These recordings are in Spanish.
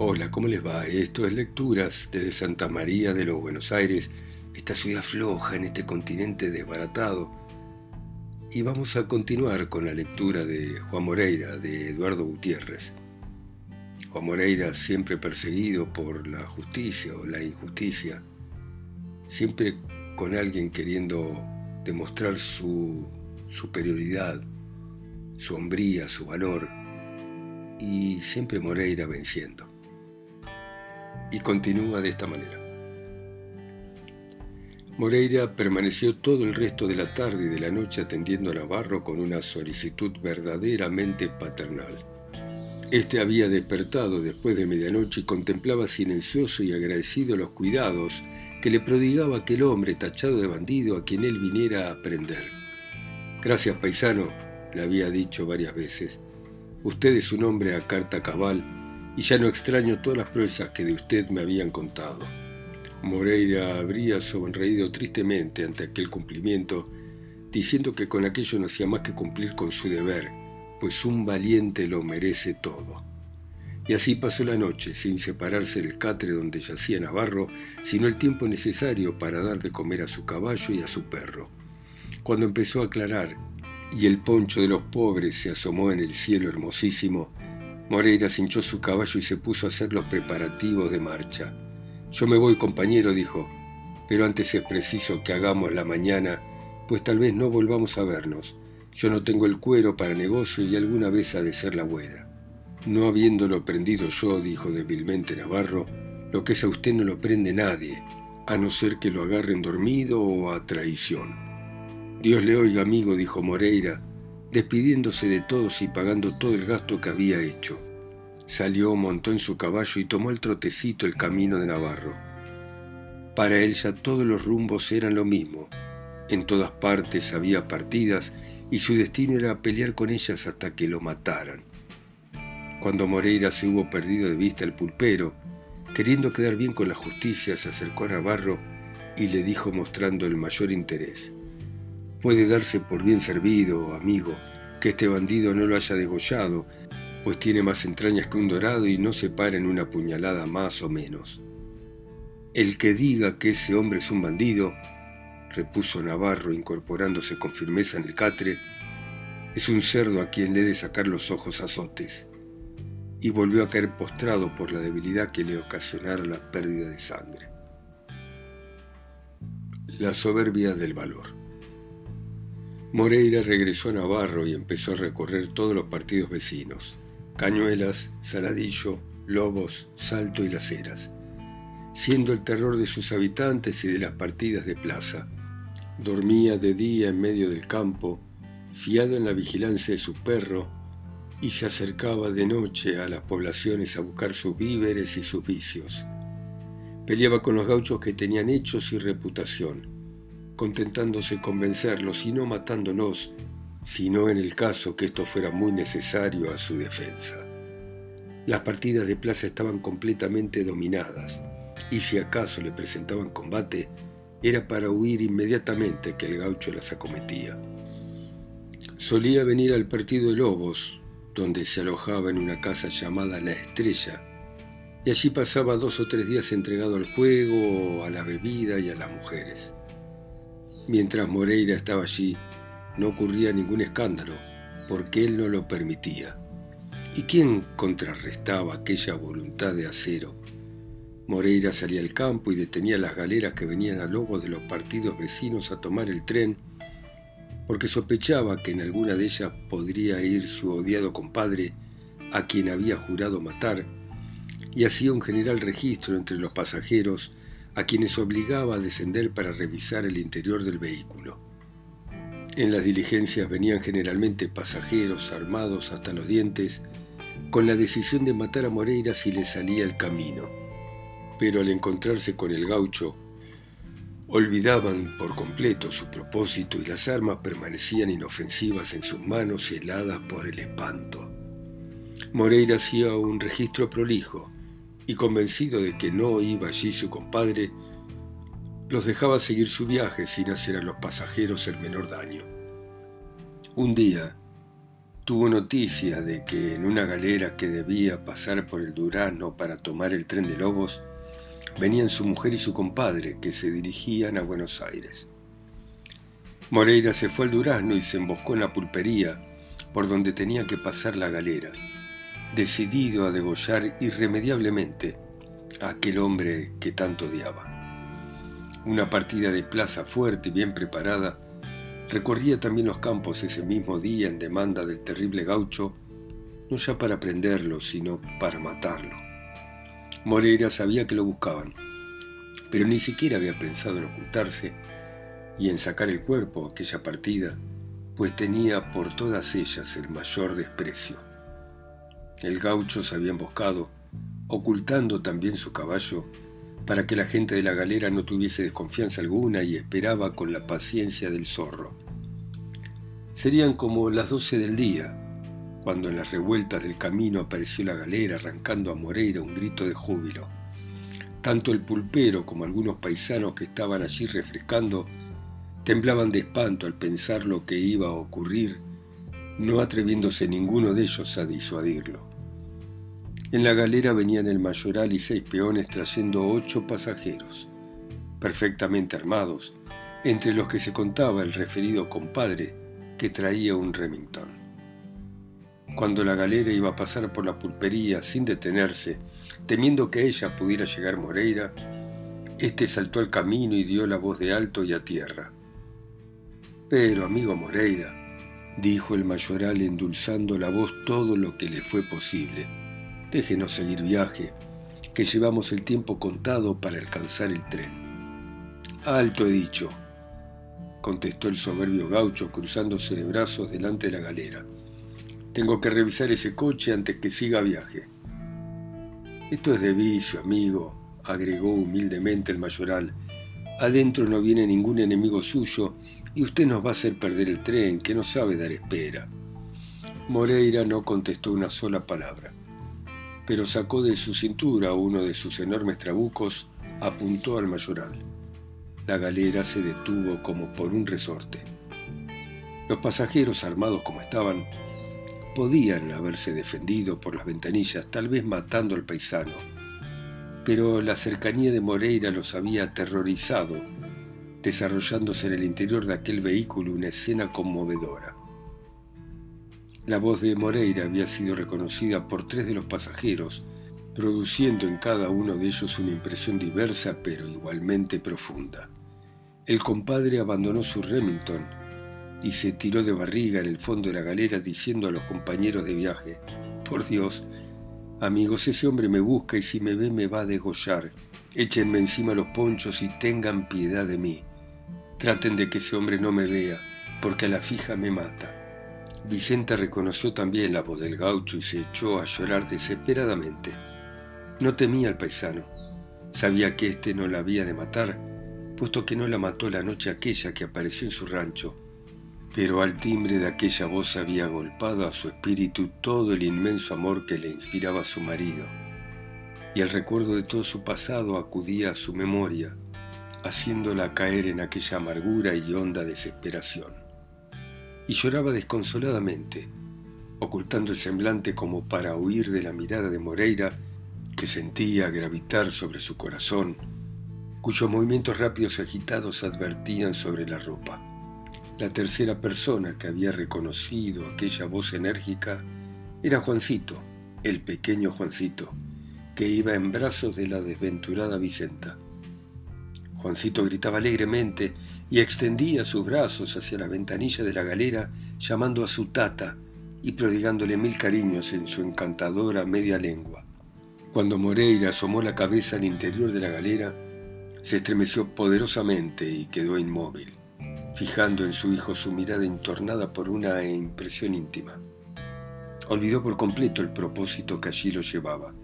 Hola, ¿cómo les va? Esto es Lecturas desde Santa María de los Buenos Aires, esta ciudad floja en este continente desbaratado. Y vamos a continuar con la lectura de Juan Moreira, de Eduardo Gutiérrez. Juan Moreira siempre perseguido por la justicia o la injusticia, siempre con alguien queriendo demostrar su superioridad, su hombría, su valor, y siempre Moreira venciendo y continúa de esta manera. Moreira permaneció todo el resto de la tarde y de la noche atendiendo a Navarro con una solicitud verdaderamente paternal. Este había despertado después de medianoche y contemplaba silencioso y agradecido los cuidados que le prodigaba aquel hombre tachado de bandido a quien él viniera a aprender. Gracias, paisano, le había dicho varias veces. Usted es un hombre a carta cabal y ya no extraño todas las proezas que de usted me habían contado. Moreira habría sonreído tristemente ante aquel cumplimiento, diciendo que con aquello no hacía más que cumplir con su deber, pues un valiente lo merece todo. Y así pasó la noche, sin separarse del catre donde yacía Navarro, sino el tiempo necesario para dar de comer a su caballo y a su perro. Cuando empezó a aclarar y el poncho de los pobres se asomó en el cielo hermosísimo, Moreira cinchó su caballo y se puso a hacer los preparativos de marcha. Yo me voy, compañero, dijo, pero antes es preciso que hagamos la mañana, pues tal vez no volvamos a vernos. Yo no tengo el cuero para negocio y alguna vez ha de ser la buena. No habiéndolo prendido yo, dijo débilmente Navarro, lo que es a usted no lo prende nadie, a no ser que lo agarren dormido o a traición. Dios le oiga, amigo, dijo Moreira, despidiéndose de todos y pagando todo el gasto que había hecho. Salió, montó en su caballo y tomó el trotecito el camino de Navarro. Para él ya todos los rumbos eran lo mismo. En todas partes había partidas y su destino era pelear con ellas hasta que lo mataran. Cuando Moreira se hubo perdido de vista el pulpero, queriendo quedar bien con la justicia, se acercó a Navarro y le dijo mostrando el mayor interés. Puede darse por bien servido, amigo, que este bandido no lo haya degollado, pues tiene más entrañas que un dorado y no se para en una puñalada más o menos. El que diga que ese hombre es un bandido, repuso Navarro incorporándose con firmeza en el catre, es un cerdo a quien le he de sacar los ojos azotes. Y volvió a caer postrado por la debilidad que le ocasionara la pérdida de sangre. La soberbia del valor. Moreira regresó a Navarro y empezó a recorrer todos los partidos vecinos, Cañuelas, Saladillo, Lobos, Salto y Las Heras, siendo el terror de sus habitantes y de las partidas de plaza. Dormía de día en medio del campo, fiado en la vigilancia de su perro, y se acercaba de noche a las poblaciones a buscar sus víveres y sus vicios. Peleaba con los gauchos que tenían hechos y reputación contentándose con vencerlos y no matándolos, sino en el caso que esto fuera muy necesario a su defensa. Las partidas de plaza estaban completamente dominadas, y si acaso le presentaban combate, era para huir inmediatamente que el gaucho las acometía. Solía venir al partido de Lobos, donde se alojaba en una casa llamada La Estrella, y allí pasaba dos o tres días entregado al juego, a la bebida y a las mujeres. Mientras Moreira estaba allí, no ocurría ningún escándalo, porque él no lo permitía. ¿Y quién contrarrestaba aquella voluntad de acero? Moreira salía al campo y detenía las galeras que venían a lobo de los partidos vecinos a tomar el tren, porque sospechaba que en alguna de ellas podría ir su odiado compadre, a quien había jurado matar, y hacía un general registro entre los pasajeros a quienes obligaba a descender para revisar el interior del vehículo. En las diligencias venían generalmente pasajeros armados hasta los dientes, con la decisión de matar a Moreira si le salía el camino. Pero al encontrarse con el gaucho, olvidaban por completo su propósito y las armas permanecían inofensivas en sus manos heladas por el espanto. Moreira hacía un registro prolijo, y convencido de que no iba allí su compadre, los dejaba seguir su viaje sin hacer a los pasajeros el menor daño. Un día, tuvo noticia de que en una galera que debía pasar por el Durazno para tomar el tren de Lobos, venían su mujer y su compadre que se dirigían a Buenos Aires. Moreira se fue al Durazno y se emboscó en la pulpería por donde tenía que pasar la galera, decidido a degollar irremediablemente a aquel hombre que tanto odiaba. Una partida de plaza fuerte y bien preparada recorría también los campos ese mismo día en demanda del terrible gaucho, no ya para prenderlo, sino para matarlo. Moreira sabía que lo buscaban, pero ni siquiera había pensado en ocultarse y en sacar el cuerpo aquella partida, pues tenía por todas ellas el mayor desprecio. El gaucho se había emboscado, ocultando también su caballo, para que la gente de la galera no tuviese desconfianza alguna y esperaba con la paciencia del zorro. Serían como las doce del día, cuando en las revueltas del camino apareció la galera arrancando a Moreira un grito de júbilo. Tanto el pulpero como algunos paisanos que estaban allí refrescando temblaban de espanto al pensar lo que iba a ocurrir, no atreviéndose ninguno de ellos a disuadirlo. En la galera venían el mayoral y seis peones trayendo ocho pasajeros, perfectamente armados, entre los que se contaba el referido compadre que traía un Remington. Cuando la galera iba a pasar por la pulpería sin detenerse, temiendo que ella pudiera llegar Moreira, éste saltó al camino y dio la voz de alto y a tierra. Pero, amigo Moreira, dijo el mayoral endulzando la voz todo lo que le fue posible, déjenos seguir viaje, que llevamos el tiempo contado para alcanzar el tren. Alto he dicho, contestó el soberbio gaucho cruzándose de brazos delante de la galera. Tengo que revisar ese coche antes que siga viaje. Esto es de vicio, amigo, agregó humildemente el mayoral. Adentro no viene ningún enemigo suyo y usted nos va a hacer perder el tren, que no sabe dar espera. Moreira no contestó una sola palabra, pero sacó de su cintura uno de sus enormes trabucos, apuntó al mayoral. La galera se detuvo como por un resorte. Los pasajeros, armados como estaban, podían haberse defendido por las ventanillas, tal vez matando al paisano, pero la cercanía de Moreira los había aterrorizado desarrollándose en el interior de aquel vehículo una escena conmovedora. La voz de Moreira había sido reconocida por tres de los pasajeros, produciendo en cada uno de ellos una impresión diversa pero igualmente profunda. El compadre abandonó su Remington y se tiró de barriga en el fondo de la galera diciendo a los compañeros de viaje, Por Dios, amigos, ese hombre me busca y si me ve me va a degollar. Échenme encima los ponchos y tengan piedad de mí. Traten de que ese hombre no me vea, porque a la fija me mata. Vicenta reconoció también la voz del gaucho y se echó a llorar desesperadamente. No temía al paisano. Sabía que éste no la había de matar, puesto que no la mató la noche aquella que apareció en su rancho. Pero al timbre de aquella voz había agolpado a su espíritu todo el inmenso amor que le inspiraba a su marido. Y el recuerdo de todo su pasado acudía a su memoria, haciéndola caer en aquella amargura y honda desesperación. Y lloraba desconsoladamente, ocultando el semblante como para huir de la mirada de Moreira que sentía gravitar sobre su corazón, cuyos movimientos rápidos y agitados advertían sobre la ropa. La tercera persona que había reconocido aquella voz enérgica era Juancito, el pequeño Juancito, que iba en brazos de la desventurada Vicenta. Juancito gritaba alegremente y extendía sus brazos hacia la ventanilla de la galera, llamando a su tata y prodigándole mil cariños en su encantadora media lengua. Cuando Moreira asomó la cabeza al interior de la galera, se estremeció poderosamente y quedó inmóvil, fijando en su hijo su mirada entornada por una impresión íntima. Olvidó por completo el propósito que allí lo llevaba.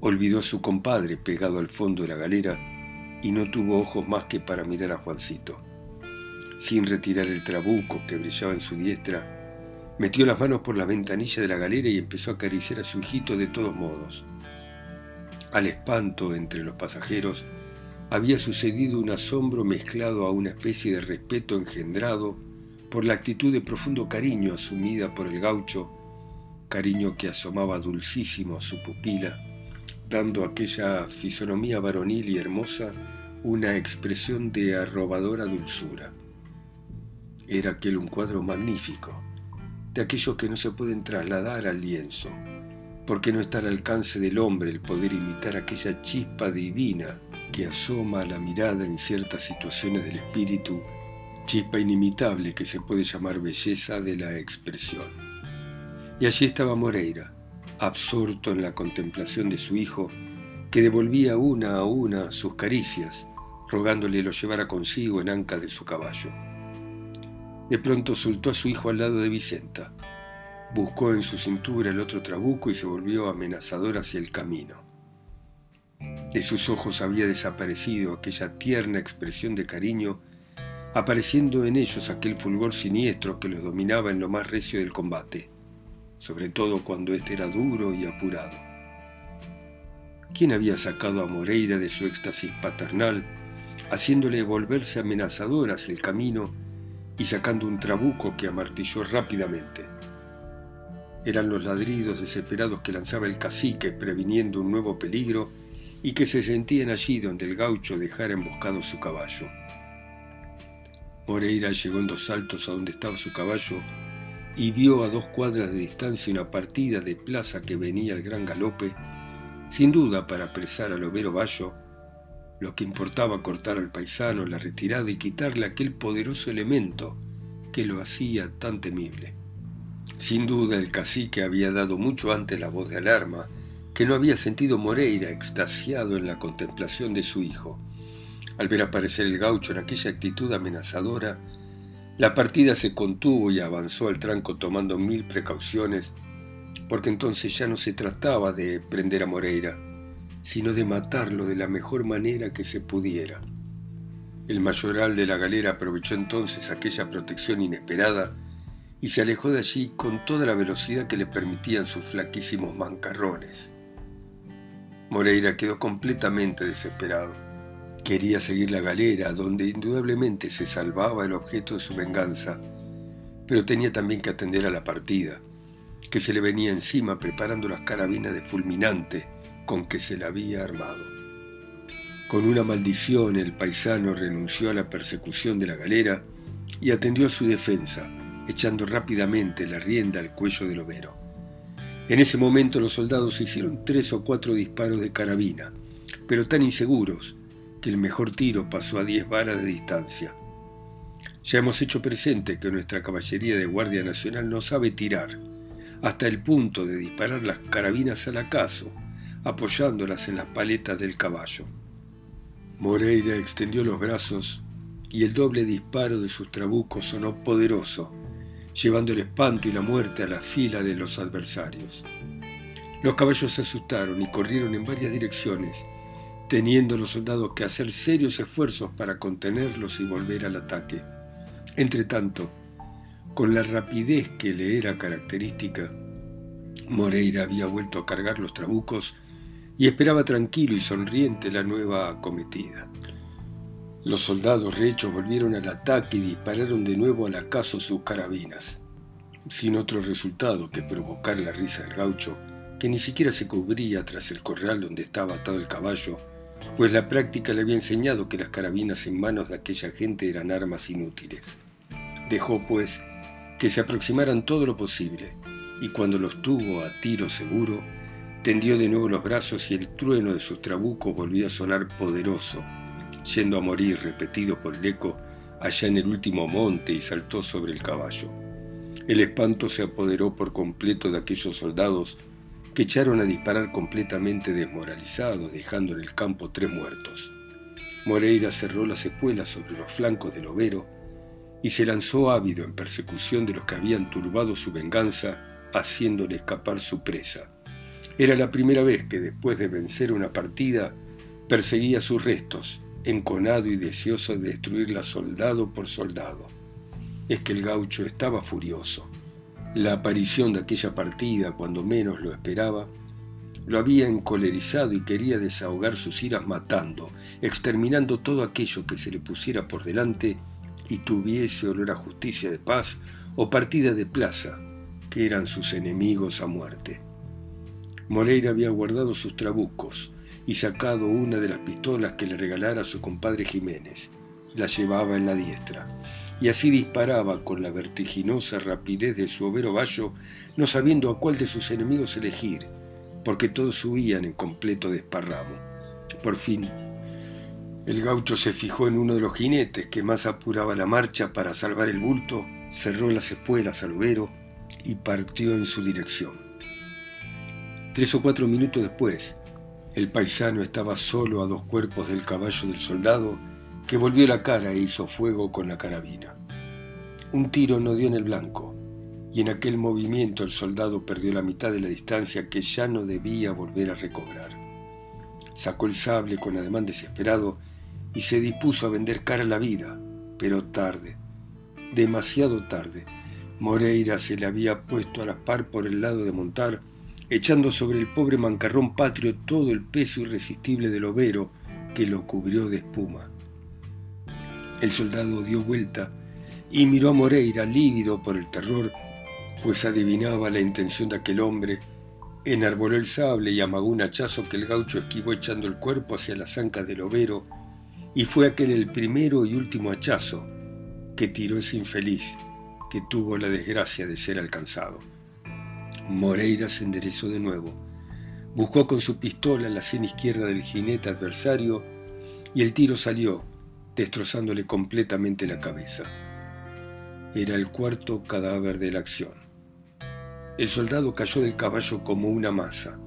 Olvidó a su compadre pegado al fondo de la galera y no tuvo ojos más que para mirar a Juancito. Sin retirar el trabuco que brillaba en su diestra, metió las manos por la ventanilla de la galera y empezó a acariciar a su hijito de todos modos. Al espanto entre los pasajeros había sucedido un asombro mezclado a una especie de respeto engendrado por la actitud de profundo cariño asumida por el gaucho, cariño que asomaba dulcísimo a su pupila, dando a aquella fisonomía varonil y hermosa una expresión de arrobadora dulzura. Era aquel un cuadro magnífico, de aquellos que no se pueden trasladar al lienzo, porque no está al alcance del hombre el poder imitar aquella chispa divina que asoma a la mirada en ciertas situaciones del espíritu, chispa inimitable que se puede llamar belleza de la expresión. Y allí estaba Moreira, absorto en la contemplación de su hijo, que devolvía una a una sus caricias, rogándole lo llevara consigo en anca de su caballo. De pronto soltó a su hijo al lado de Vicenta. Buscó en su cintura el otro trabuco y se volvió amenazador hacia el camino. De sus ojos había desaparecido aquella tierna expresión de cariño, apareciendo en ellos aquel fulgor siniestro que los dominaba en lo más recio del combate, sobre todo cuando éste era duro y apurado. ¿Quién había sacado a Moreira de su éxtasis paternal, haciéndole volverse amenazador hacia el camino y sacando un trabuco que amartilló rápidamente. Eran los ladridos desesperados que lanzaba el cacique previniendo un nuevo peligro y que se sentían allí donde el gaucho dejara emboscado su caballo. Moreira llegó en dos saltos a donde estaba su caballo y vio a dos cuadras de distancia una partida de plaza que venía al gran galope, sin duda para apresar al overo Bayo lo que importaba cortar al paisano la retirada y quitarle aquel poderoso elemento que lo hacía tan temible. Sin duda el cacique había dado mucho antes la voz de alarma, que no había sentido Moreira extasiado en la contemplación de su hijo. Al ver aparecer el gaucho en aquella actitud amenazadora, la partida se contuvo y avanzó al tranco tomando mil precauciones, porque entonces ya no se trataba de prender a Moreira, sino de matarlo de la mejor manera que se pudiera. El mayoral de la galera aprovechó entonces aquella protección inesperada y se alejó de allí con toda la velocidad que le permitían sus flaquísimos mancarrones. Moreira quedó completamente desesperado. Quería seguir la galera, donde indudablemente se salvaba el objeto de su venganza, pero tenía también que atender a la partida, que se le venía encima preparando las carabinas de fulminante con que se la había armado. Con una maldición el paisano renunció a la persecución de la galera y atendió a su defensa, echando rápidamente la rienda al cuello del overo. En ese momento los soldados hicieron tres o cuatro disparos de carabina, pero tan inseguros que el mejor tiro pasó a diez varas de distancia. Ya hemos hecho presente que nuestra caballería de Guardia Nacional no sabe tirar, hasta el punto de disparar las carabinas al acaso, apoyándolas en las paletas del caballo. Moreira extendió los brazos y el doble disparo de sus trabucos sonó poderoso, llevando el espanto y la muerte a la fila de los adversarios. Los caballos se asustaron y corrieron en varias direcciones, teniendo los soldados que hacer serios esfuerzos para contenerlos y volver al ataque. Entretanto, con la rapidez que le era característica, Moreira había vuelto a cargar los trabucos y esperaba tranquilo y sonriente la nueva acometida. Los soldados rehechos volvieron al ataque y dispararon de nuevo al acaso sus carabinas, sin otro resultado que provocar la risa del gaucho, que ni siquiera se cubría tras el corral donde estaba atado el caballo, pues la práctica le había enseñado que las carabinas en manos de aquella gente eran armas inútiles. Dejó, pues, que se aproximaran todo lo posible, y cuando los tuvo a tiro seguro, Tendió de nuevo los brazos y el trueno de sus trabucos volvió a sonar poderoso, yendo a morir repetido por el eco allá en el último monte y saltó sobre el caballo. El espanto se apoderó por completo de aquellos soldados que echaron a disparar completamente desmoralizados, dejando en el campo tres muertos. Moreira cerró las espuelas sobre los flancos del overo y se lanzó ávido en persecución de los que habían turbado su venganza, haciéndole escapar su presa. Era la primera vez que después de vencer una partida perseguía sus restos, enconado y deseoso de destruirla soldado por soldado. Es que el gaucho estaba furioso. La aparición de aquella partida, cuando menos lo esperaba, lo había encolerizado y quería desahogar sus iras matando, exterminando todo aquello que se le pusiera por delante y tuviese olor a justicia de paz o partida de plaza, que eran sus enemigos a muerte. Moreira había guardado sus trabucos y sacado una de las pistolas que le regalara su compadre Jiménez. La llevaba en la diestra y así disparaba con la vertiginosa rapidez de su overo vallo, no sabiendo a cuál de sus enemigos elegir, porque todos huían en completo desparramo. Por fin, el gaucho se fijó en uno de los jinetes que más apuraba la marcha para salvar el bulto, cerró las espuelas al overo y partió en su dirección. Tres o cuatro minutos después, el paisano estaba solo a dos cuerpos del caballo del soldado que volvió la cara e hizo fuego con la carabina. Un tiro no dio en el blanco, y en aquel movimiento el soldado perdió la mitad de la distancia que ya no debía volver a recobrar. Sacó el sable con ademán desesperado y se dispuso a vender cara a la vida, pero tarde, demasiado tarde. Moreira se le había puesto a la par por el lado de montar, echando sobre el pobre mancarrón patrio todo el peso irresistible del overo que lo cubrió de espuma. El soldado dio vuelta y miró a Moreira lívido por el terror, pues adivinaba la intención de aquel hombre, enarboló el sable y amagó un hachazo que el gaucho esquivó echando el cuerpo hacia las ancas del overo, y fue aquel el primero y último hachazo que tiró ese infeliz que tuvo la desgracia de ser alcanzado. Moreira se enderezó de nuevo, buscó con su pistola la sien izquierda del jinete adversario y el tiro salió, destrozándole completamente la cabeza. Era el cuarto cadáver de la acción. El soldado cayó del caballo como una masa.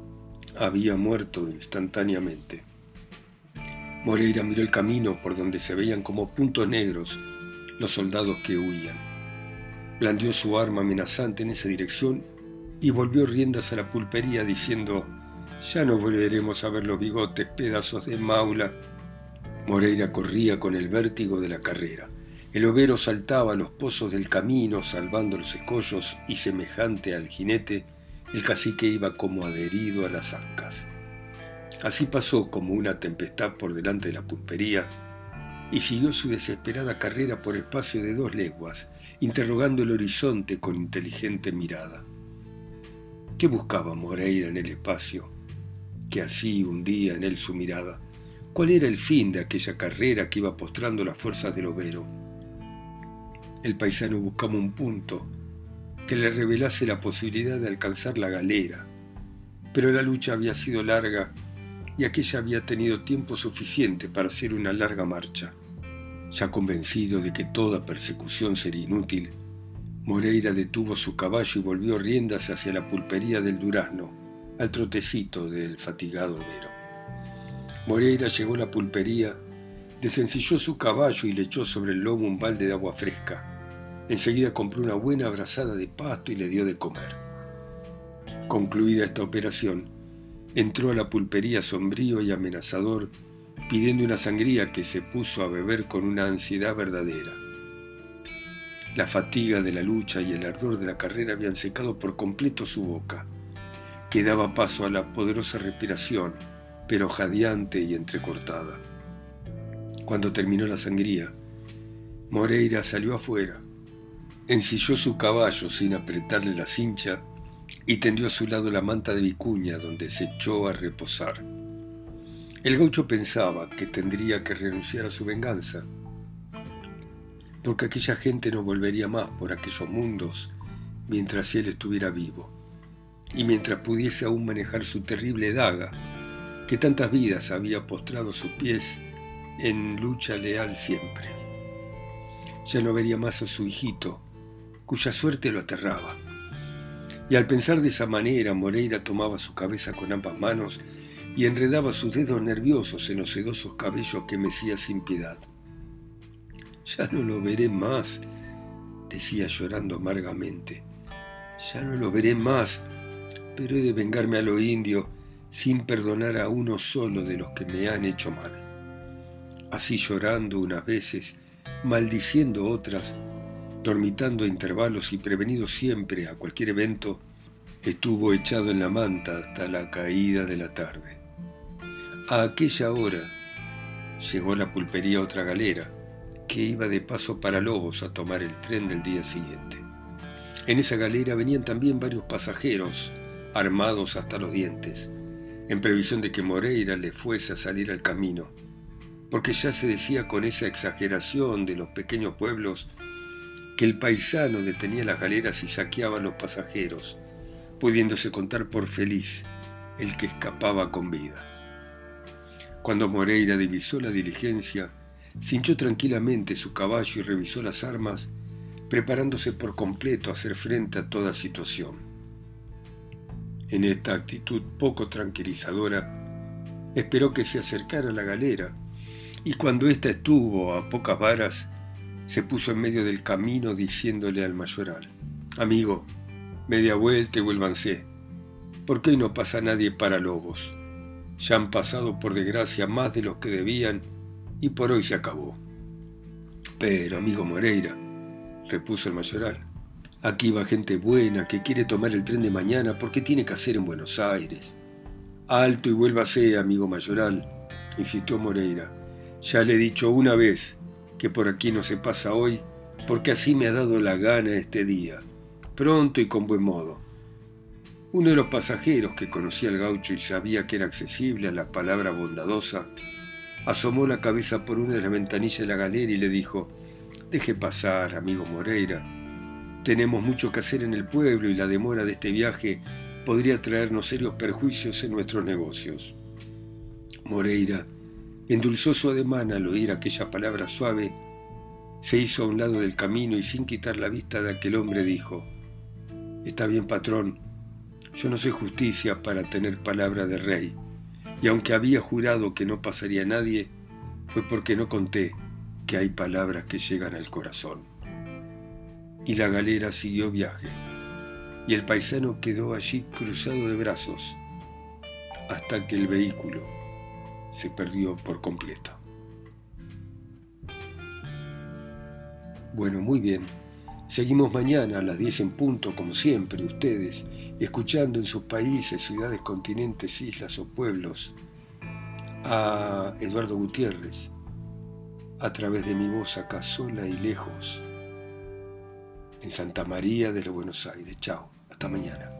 Había muerto instantáneamente. Moreira miró el camino por donde se veían como puntos negros los soldados que huían. Blandió su arma amenazante en esa dirección y volvió riendas a la pulpería diciendo, ya no volveremos a ver los bigotes, pedazos de maula Moreira corría con el vértigo de la carrera. El overo saltaba a los pozos del camino, salvando los escollos, y semejante al jinete, el cacique iba como adherido a las ancas. Así pasó como una tempestad por delante de la pulpería, y siguió su desesperada carrera por espacio de dos leguas, interrogando el horizonte con inteligente mirada. ¿Qué buscaba Moreira en el espacio? Que así hundía en él su mirada cuál era el fin de aquella carrera que iba postrando las fuerzas del overo. El paisano buscaba un punto que le revelase la posibilidad de alcanzar la galera, pero la lucha había sido larga y aquella había tenido tiempo suficiente para hacer una larga marcha. Ya convencido de que toda persecución sería inútil, Moreira detuvo su caballo y volvió riendas hacia la pulpería del Durazno, al trotecito del fatigado overo. Moreira llegó a la pulpería, desencilló su caballo y le echó sobre el lomo un balde de agua fresca. Enseguida compró una buena abrazada de pasto y le dio de comer. Concluida esta operación, entró a la pulpería sombrío y amenazador, pidiendo una sangría que se puso a beber con una ansiedad verdadera. La fatiga de la lucha y el ardor de la carrera habían secado por completo su boca. Quedaba paso a la poderosa respiración, pero jadeante y entrecortada. Cuando terminó la sangría, Moreira salió afuera, ensilló su caballo sin apretarle la cincha y tendió a su lado la manta de vicuña donde se echó a reposar. El gaucho pensaba que tendría que renunciar a su venganza, porque aquella gente no volvería más por aquellos mundos mientras él estuviera vivo, y mientras pudiese aún manejar su terrible daga, que tantas vidas había postrado sus pies en lucha leal siempre. Ya no vería más a su hijito, cuya suerte lo aterraba. Y al pensar de esa manera, Moreira tomaba su cabeza con ambas manos y enredaba sus dedos nerviosos en los sedosos cabellos que mecía sin piedad. Ya no lo veré más, decía llorando amargamente. Ya no lo veré más, pero he de vengarme a lo indio sin perdonar a uno solo de los que me han hecho mal. Así llorando unas veces, maldiciendo otras, dormitando a intervalos y prevenido siempre a cualquier evento, estuvo echado en la manta hasta la caída de la tarde. A aquella hora llegó a la pulpería otra galera, que iba de paso para Lobos a tomar el tren del día siguiente. En esa galera venían también varios pasajeros, armados hasta los dientes, en previsión de que Moreira le fuese a salir al camino, porque ya se decía con esa exageración de los pequeños pueblos que el paisano detenía las galeras y saqueaba a los pasajeros, pudiéndose contar por feliz el que escapaba con vida. Cuando Moreira divisó la diligencia, cinchó tranquilamente su caballo y revisó las armas, preparándose por completo a hacer frente a toda situación. En esta actitud poco tranquilizadora, esperó que se acercara la galera, y cuando ésta estuvo a pocas varas, se puso en medio del camino diciéndole al mayoral, Amigo, media vuelta y vuélvanse. ¿Por qué no pasa nadie para lobos? Ya han pasado por desgracia más de los que debían y por hoy se acabó. Pero, amigo Moreira, repuso el mayoral, aquí va gente buena que quiere tomar el tren de mañana porque tiene que hacer en Buenos Aires. Alto y vuélvase, amigo mayoral, insistió Moreira. Ya le he dicho una vez que por aquí no se pasa hoy porque así me ha dado la gana este día, pronto y con buen modo. Uno de los pasajeros que conocía al gaucho y sabía que era accesible a la palabra bondadosa, asomó la cabeza por una de las ventanillas de la galera y le dijo, Deje pasar, amigo Moreira. Tenemos mucho que hacer en el pueblo y la demora de este viaje podría traernos serios perjuicios en nuestros negocios. Moreira endulzó su ademán al oír aquella palabra suave, se hizo a un lado del camino y sin quitar la vista de aquel hombre dijo, Está bien, patrón, yo no soy justicia para tener palabra de rey y aunque había jurado que no pasaría nadie, fue porque no conté que hay palabras que llegan al corazón. Y la galera siguió viaje, y el paisano quedó allí cruzado de brazos, hasta que el vehículo se perdió por completo. Bueno, muy bien. Seguimos mañana a las 10 en punto, como siempre, ustedes, escuchando en sus países, ciudades, continentes, islas o pueblos a Eduardo Gutiérrez a través de mi voz acá sola y lejos en Santa María de los Buenos Aires. Chao, hasta mañana.